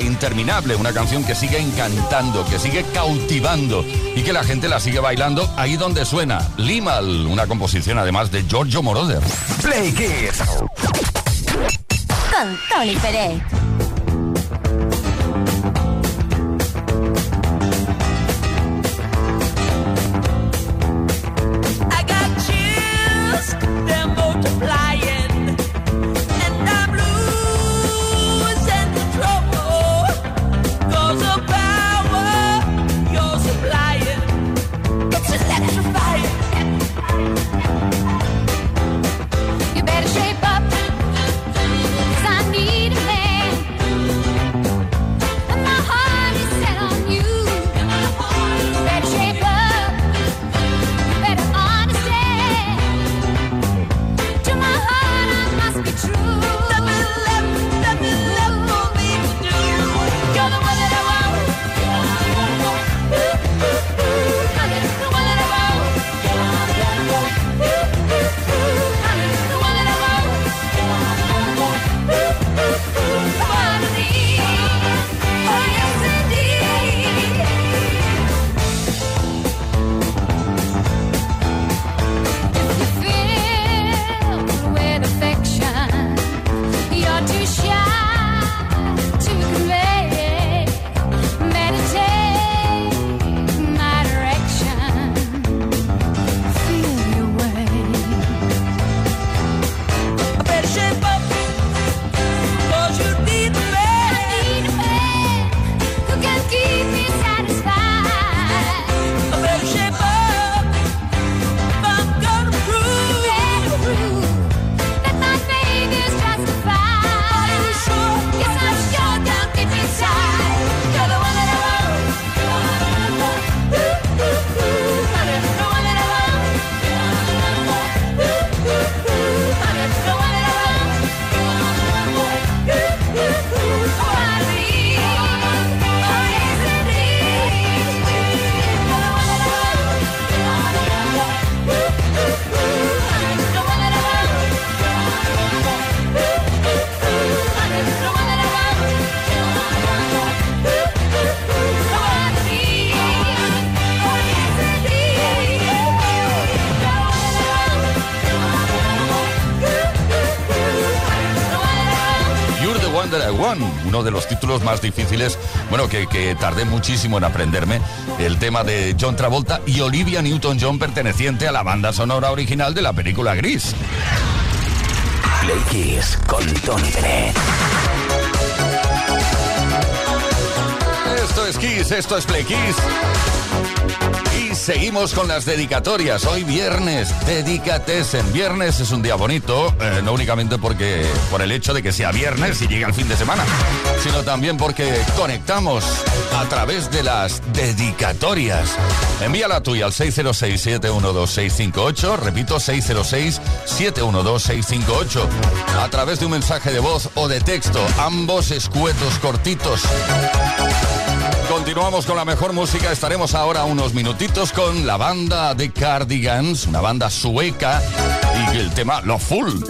Interminable, una canción que sigue encantando, que sigue cautivando y que la gente la sigue bailando ahí donde suena. Limal, una composición además de Giorgio Moroder. Play Kids. Con Tony Pérez. Más difíciles, bueno, que, que tardé muchísimo en aprenderme, el tema de John Travolta y Olivia Newton-John perteneciente a la banda sonora original de la película Gris. Play Kiss con Tony Pérez. Esto es Kiss, esto es Play Kiss. Seguimos con las dedicatorias. Hoy viernes, dedícates en viernes. Es un día bonito, eh, no únicamente porque por el hecho de que sea viernes y llegue el fin de semana, sino también porque conectamos a través de las dedicatorias. Envía la tuya al 606-712-658. Repito, 606-712-658. A través de un mensaje de voz o de texto, ambos escuetos cortitos. Continuamos con la mejor música. Estaremos ahora unos minutitos con la banda de Cardigans, una banda sueca, y el tema Lo Full.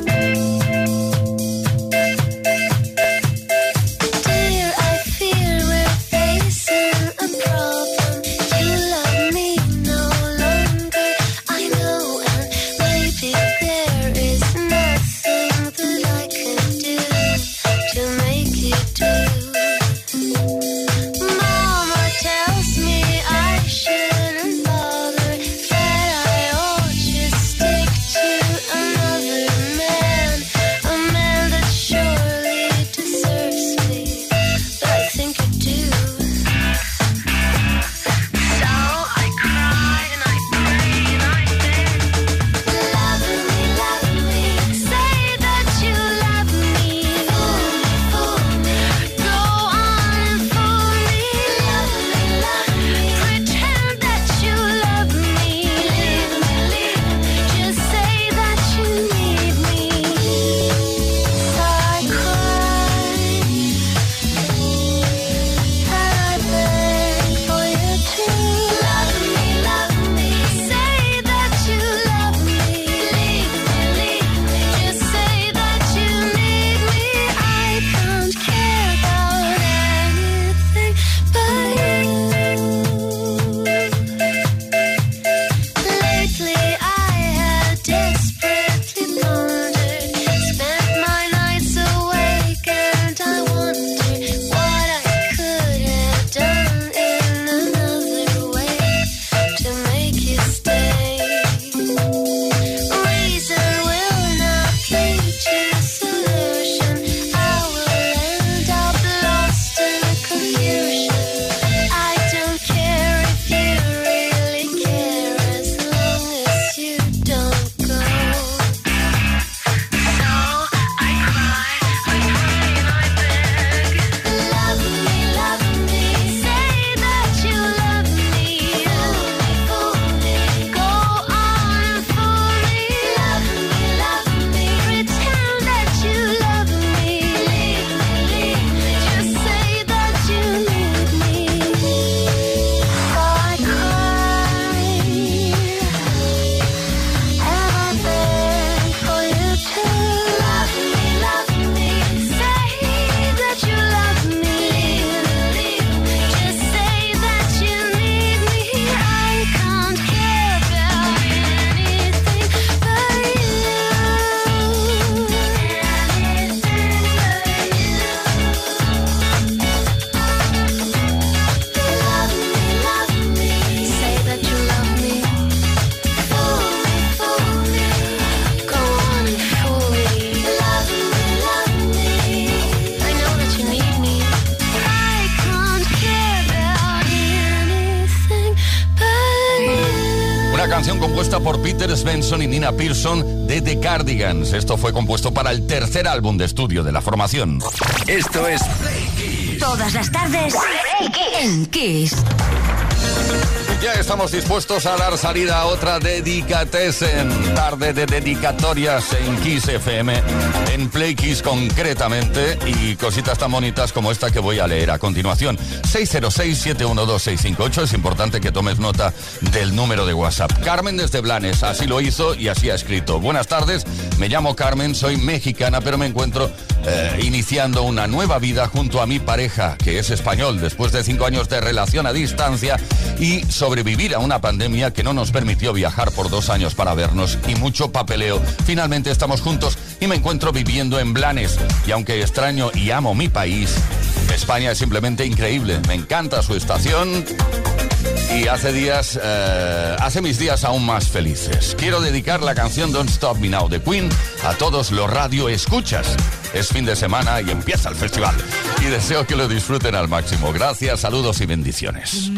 Benson y Nina Pearson de The Cardigans. Esto fue compuesto para el tercer álbum de estudio de la formación. Esto es Todas las tardes en Kiss. Ya estamos dispuestos a dar salida a otra Dedicatesen, tarde de dedicatorias en Kiss FM, en Play Kiss concretamente, y cositas tan bonitas como esta que voy a leer a continuación. 606-712-658, es importante que tomes nota del número de WhatsApp. Carmen desde Blanes, así lo hizo y así ha escrito. Buenas tardes, me llamo Carmen, soy mexicana, pero me encuentro eh, iniciando una nueva vida junto a mi pareja, que es español, después de cinco años de relación a distancia y sobrevivir a una pandemia que no nos permitió viajar por dos años para vernos y mucho papeleo. Finalmente estamos juntos y me encuentro viviendo en Blanes. Y aunque extraño y amo mi país, España es simplemente increíble. Me encanta su estación y hace días, eh, hace mis días aún más felices. Quiero dedicar la canción Don't Stop Me Now de Queen a todos los radio escuchas. Es fin de semana y empieza el festival. Y deseo que lo disfruten al máximo. Gracias, saludos y bendiciones.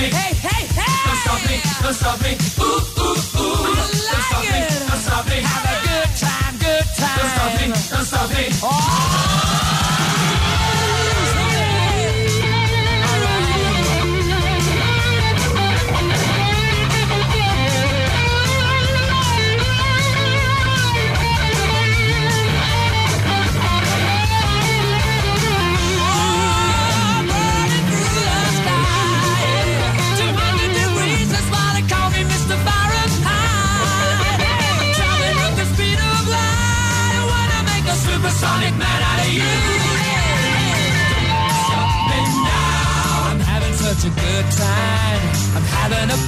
me. Hey, hey, hey. Don't stop me. Don't stop me.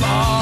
fall.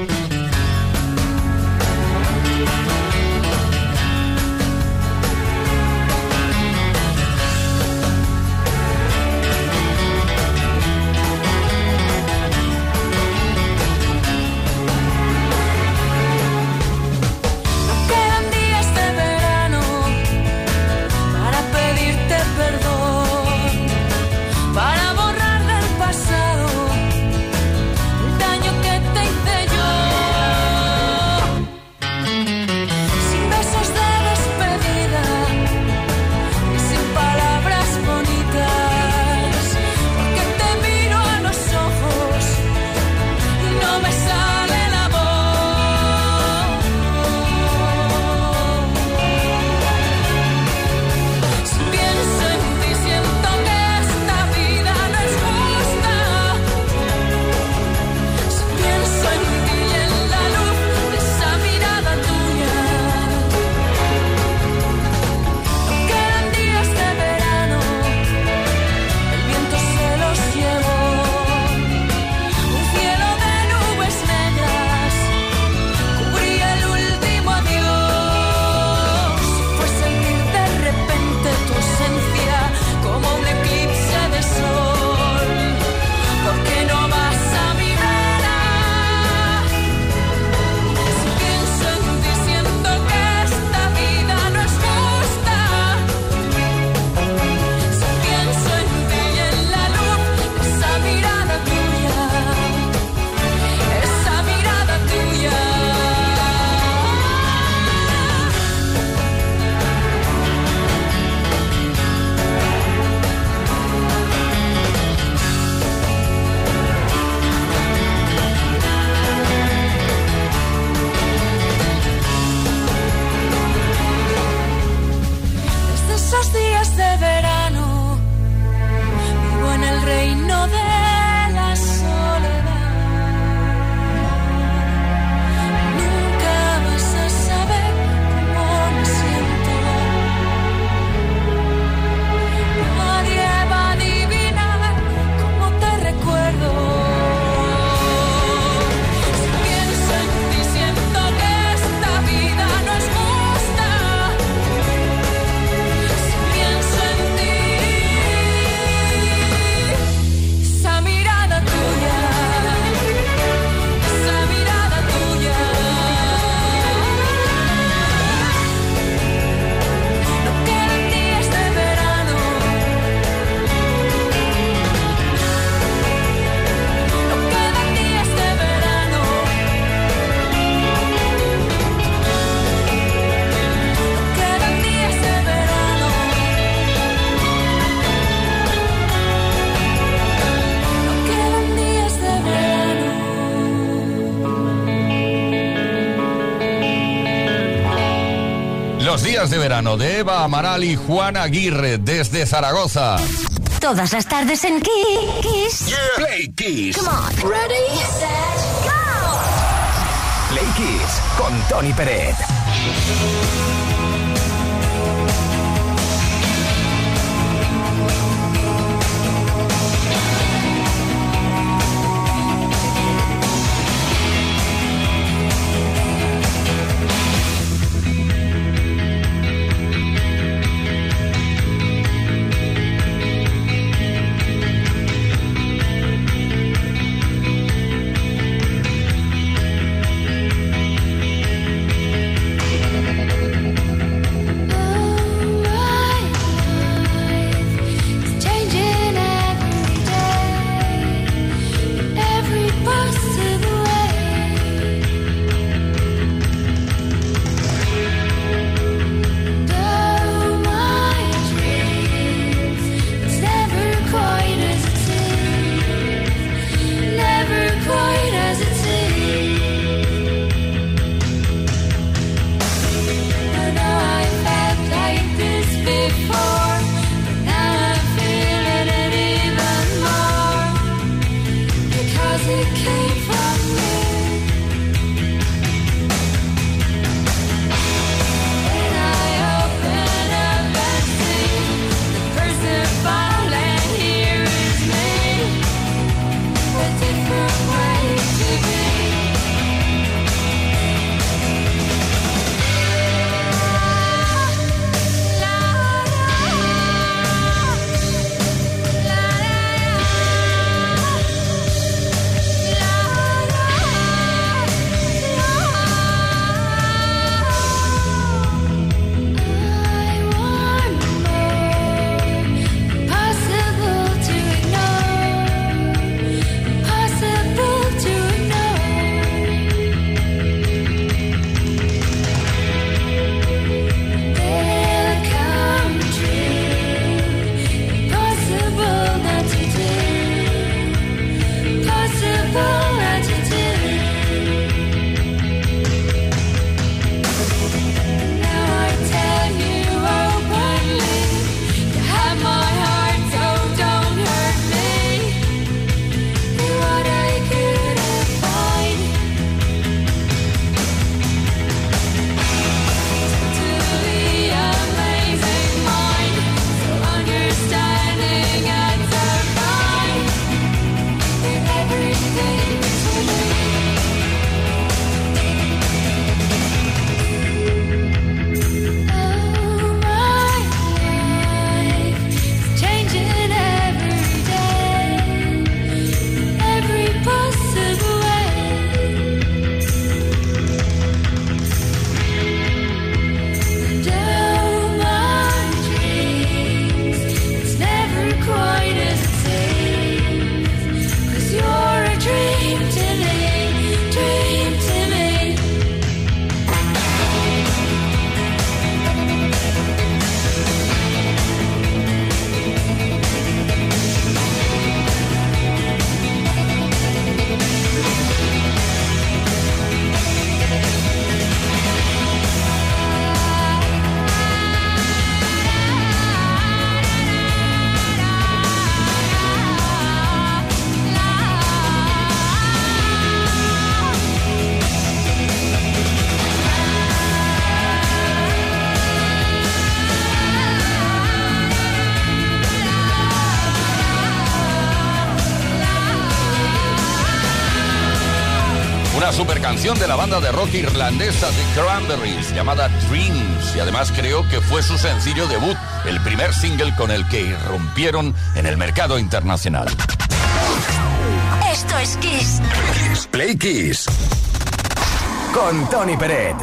Los días de verano de Eva Amaral y Juan Aguirre desde Zaragoza. Todas las tardes en Kiss. Play Kiss. Come on. Ready, set, go. Play Kiss con Tony Peret. Canción de la banda de rock irlandesa The Cranberries llamada Dreams y además creo que fue su sencillo debut, el primer single con el que irrumpieron en el mercado internacional. Esto es Kiss. Play Kiss. Con Tony Peret.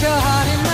your heart in my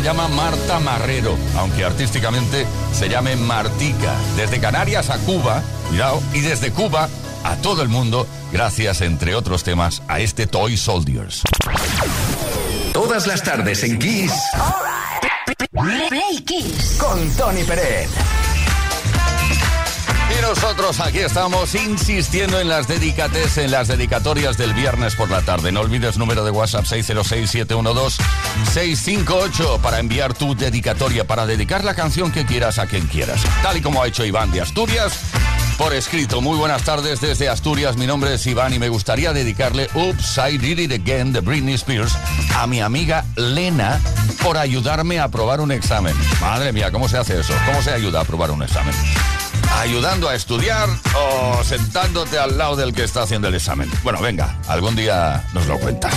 Se llama Marta Marrero, aunque artísticamente se llame Martica. Desde Canarias a Cuba, cuidado, y desde Cuba a todo el mundo, gracias, entre otros temas, a este Toy Soldiers. Todas las tardes en Kiss. Kiss. Con Tony Pérez. Nosotros aquí estamos insistiendo en las dedicates, en las dedicatorias del viernes por la tarde. No olvides número de WhatsApp 606-712-658 para enviar tu dedicatoria, para dedicar la canción que quieras a quien quieras. Tal y como ha hecho Iván de Asturias. Por escrito, muy buenas tardes desde Asturias. Mi nombre es Iván y me gustaría dedicarle Oops, I Did It Again de Britney Spears a mi amiga Lena por ayudarme a aprobar un examen. Madre mía, ¿cómo se hace eso? ¿Cómo se ayuda a aprobar un examen? Ayudando a estudiar o sentándote al lado del que está haciendo el examen. Bueno, venga, algún día nos lo cuentas.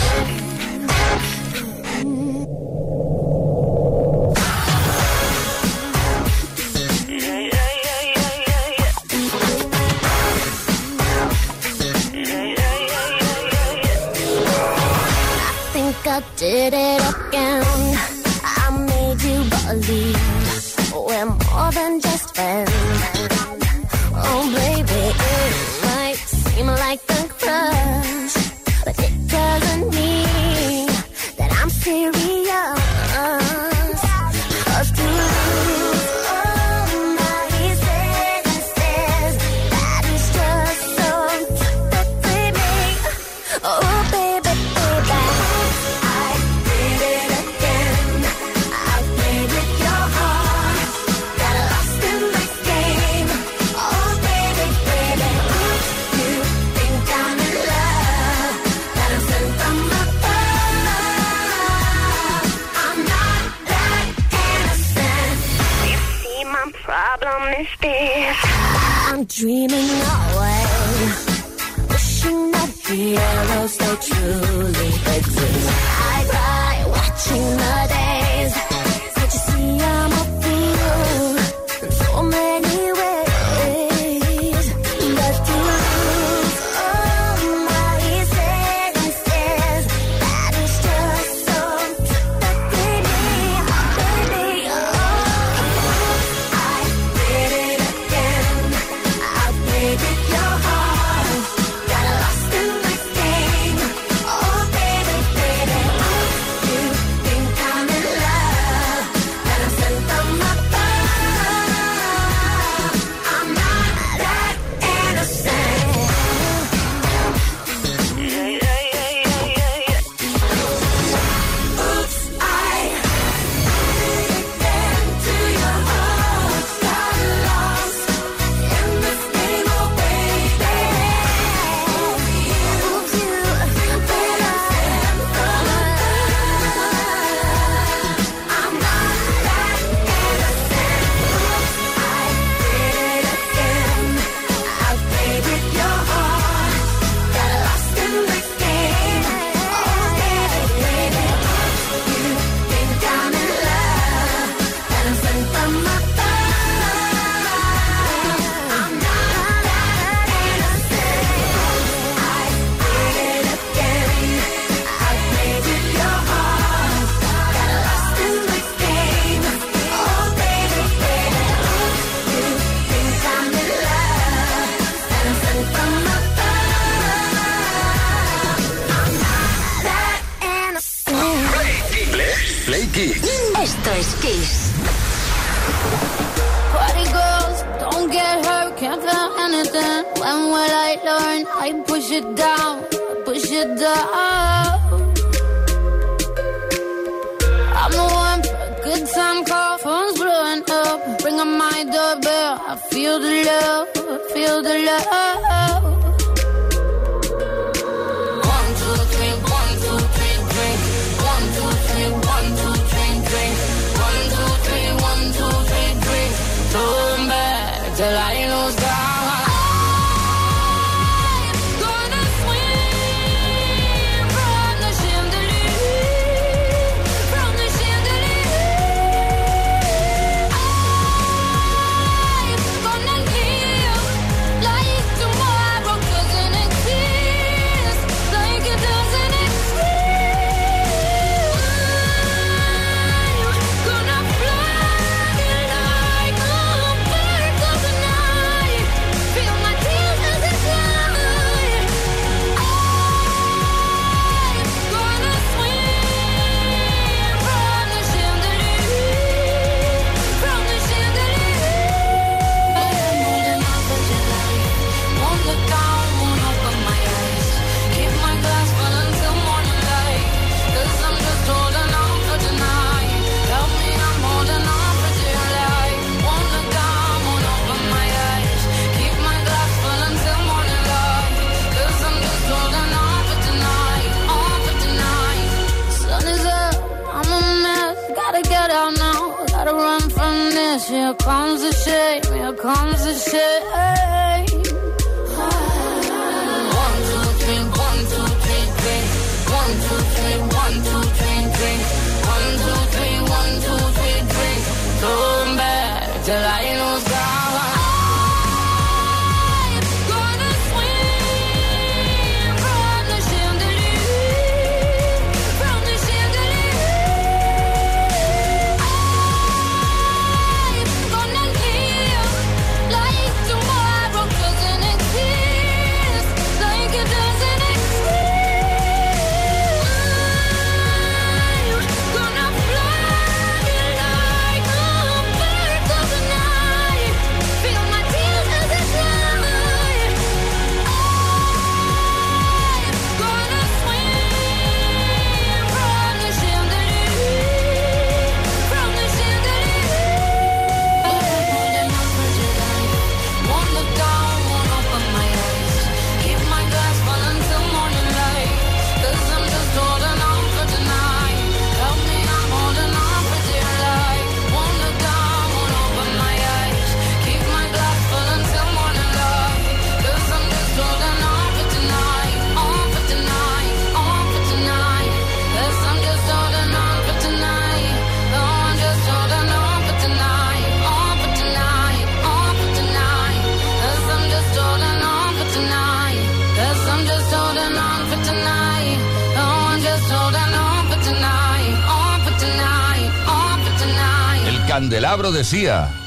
till I lose God.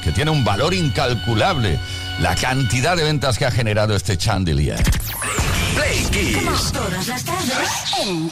que tiene un valor incalculable la cantidad de ventas que ha generado este chandelier. Todas las en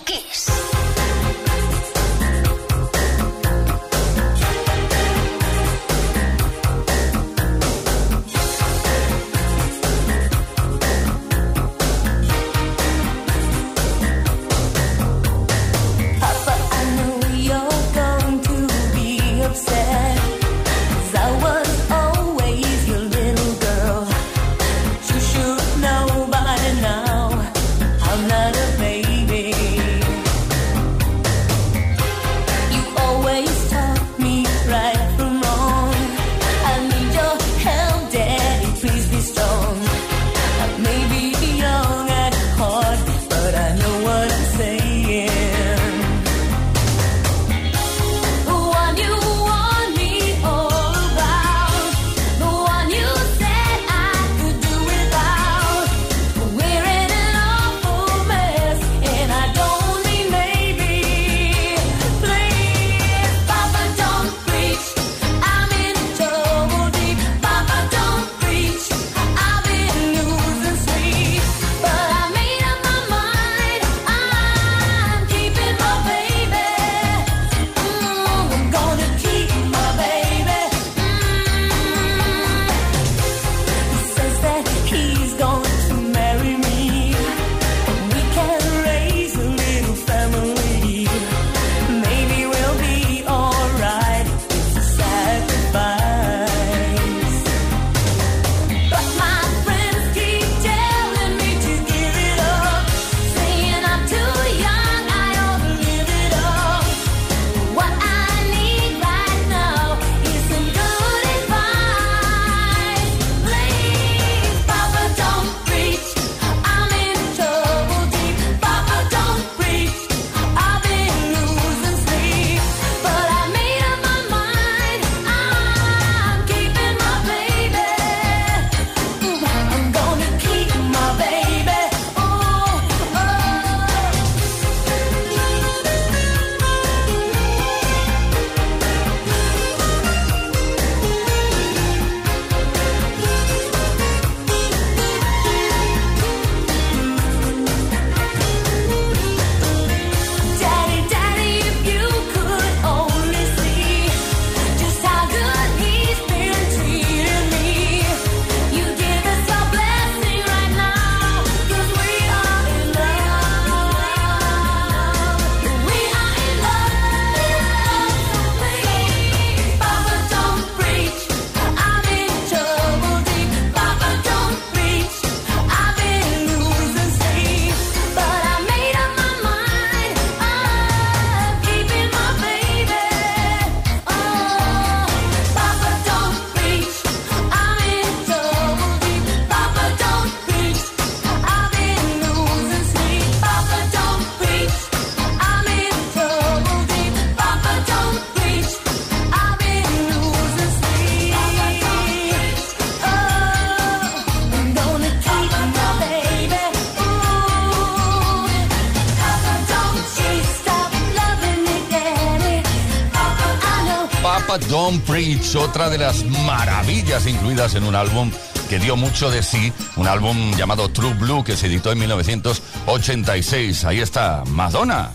llamaba Don't Preach, otra de las maravillas incluidas en un álbum que dio mucho de sí, un álbum llamado True Blue que se editó en 1986. Ahí está Madonna.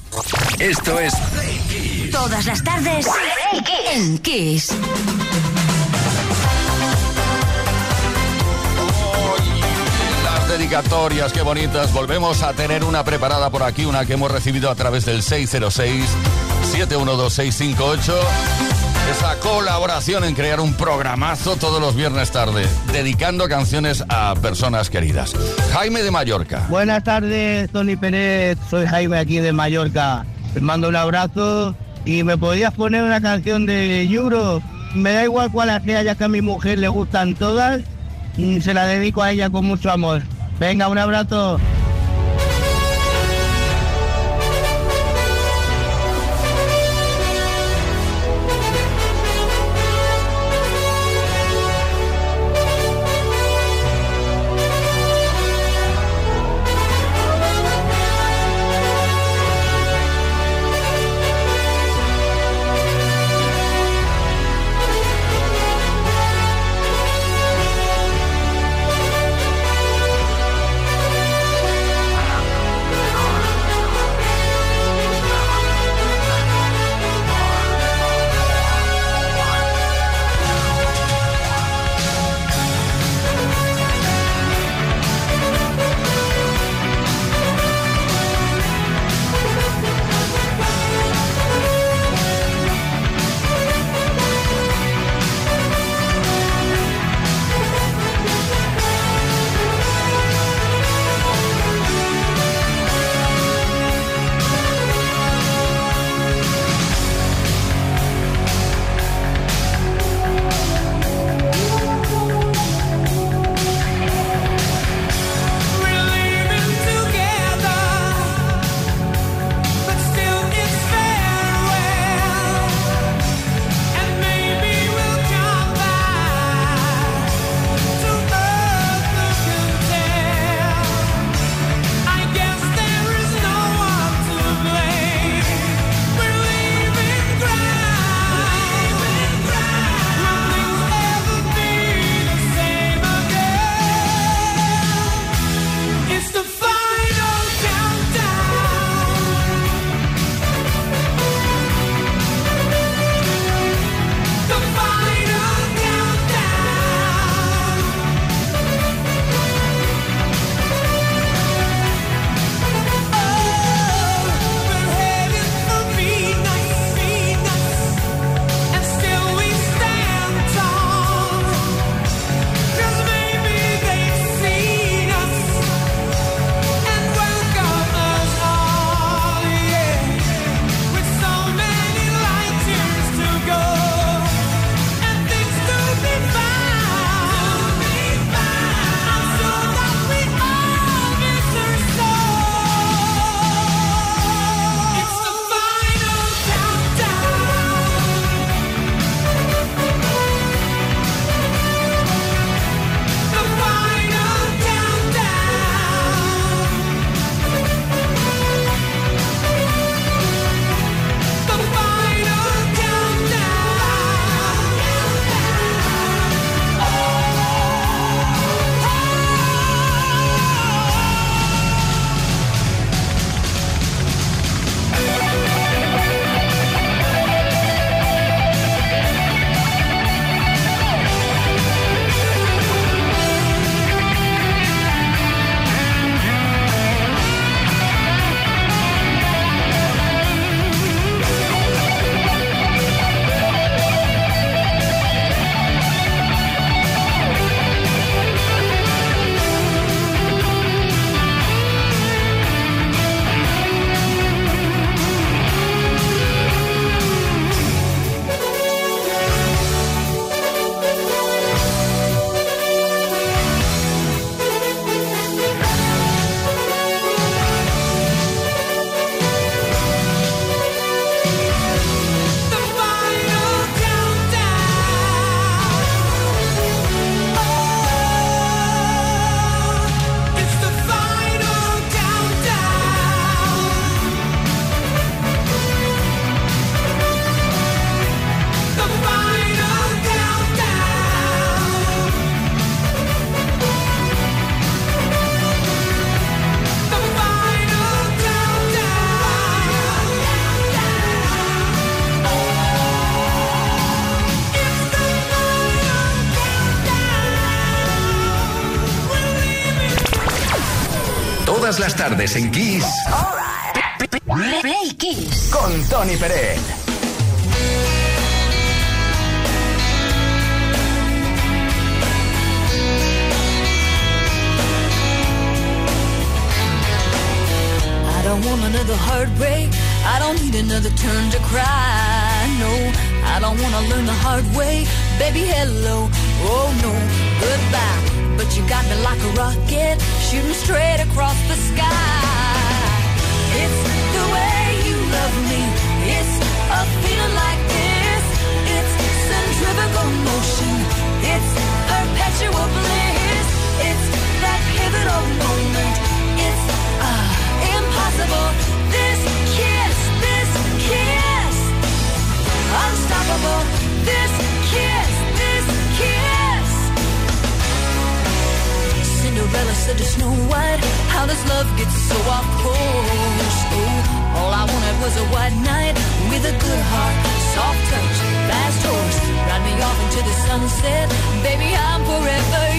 Esto es Todas las tardes en Kiss. dedicatorias, qué bonitas. Volvemos a tener una preparada por aquí, una que hemos recibido a través del 606 712658 esa colaboración en crear un programazo todos los viernes tarde, dedicando canciones a personas queridas. Jaime de Mallorca. Buenas tardes, Tony Pérez. Soy Jaime aquí de Mallorca. Te mando un abrazo y me podías poner una canción de Euro. Me da igual cuál sea, ya que a mi mujer le gustan todas. Y se la dedico a ella con mucho amor. Venga, un abrazo. Tardes en Kiss Play Kiss. con Tony Pérez. I don't want another heartbreak. I don't need another turn to cry. No, I don't wanna learn the hard way. Baby, hello. Oh no, goodbye. But you got me like a rocket, shooting straight across the sky. It's the way you love me. It's a feeling like this. It's centrifugal motion. It's perpetual bliss. It's that pivotal moment. It's ah impossible. This kiss, this kiss, unstoppable. Cinderella said to Snow White, How does love get so off course? Oh, all I wanted was a white knight with a good heart, soft touch, fast horse. Ride me off into the sunset, baby, I'm forever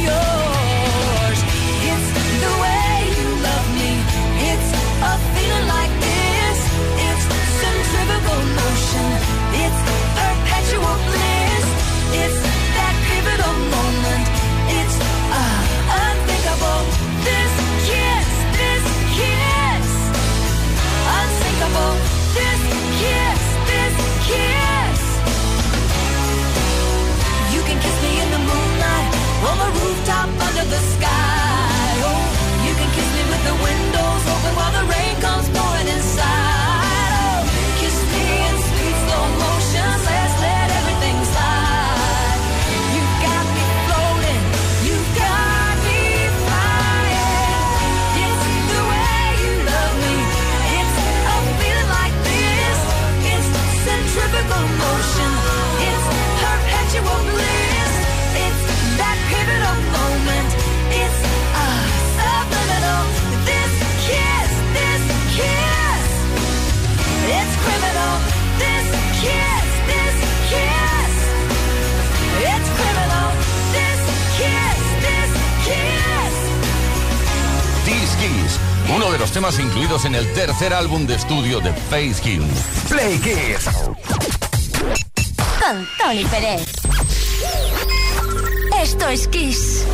uno de los temas incluidos en el tercer álbum de estudio de Face King. Play Kiss. Con Tony Pérez. Esto es Kiss.